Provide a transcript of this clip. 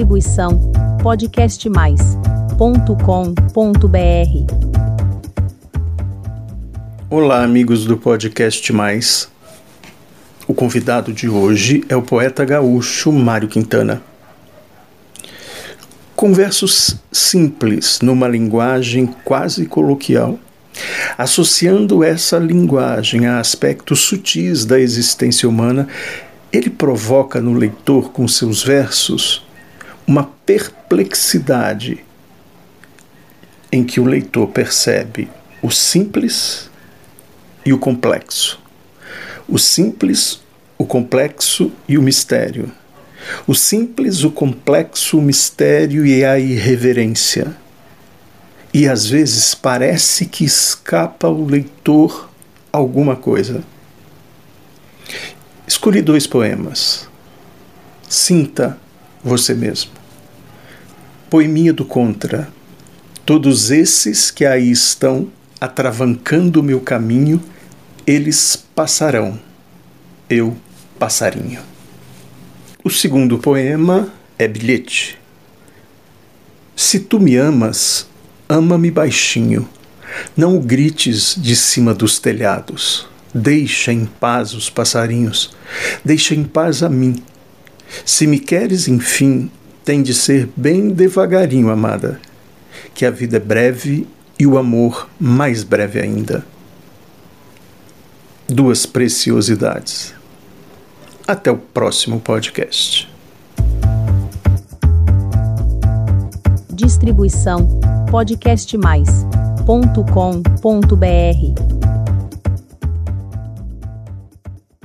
Distribuição podcastmais.com.br. Olá, amigos do Podcast Mais. O convidado de hoje é o poeta gaúcho Mário Quintana. Com versos simples, numa linguagem quase coloquial, associando essa linguagem a aspectos sutis da existência humana, ele provoca no leitor com seus versos uma perplexidade em que o leitor percebe o simples e o complexo. O simples, o complexo e o mistério. O simples, o complexo, o mistério e a irreverência. E às vezes parece que escapa ao leitor alguma coisa. Escolhi dois poemas. Sinta você mesmo. Poeminha do Contra. Todos esses que aí estão atravancando o meu caminho, eles passarão. Eu, passarinho. O segundo poema é Bilhete. Se tu me amas, ama-me baixinho. Não o grites de cima dos telhados. Deixa em paz os passarinhos. Deixa em paz a mim. Se me queres, enfim, tem de ser bem devagarinho, amada, que a vida é breve e o amor mais breve ainda. Duas preciosidades. Até o próximo podcast. Distribuição podcastmais.com.br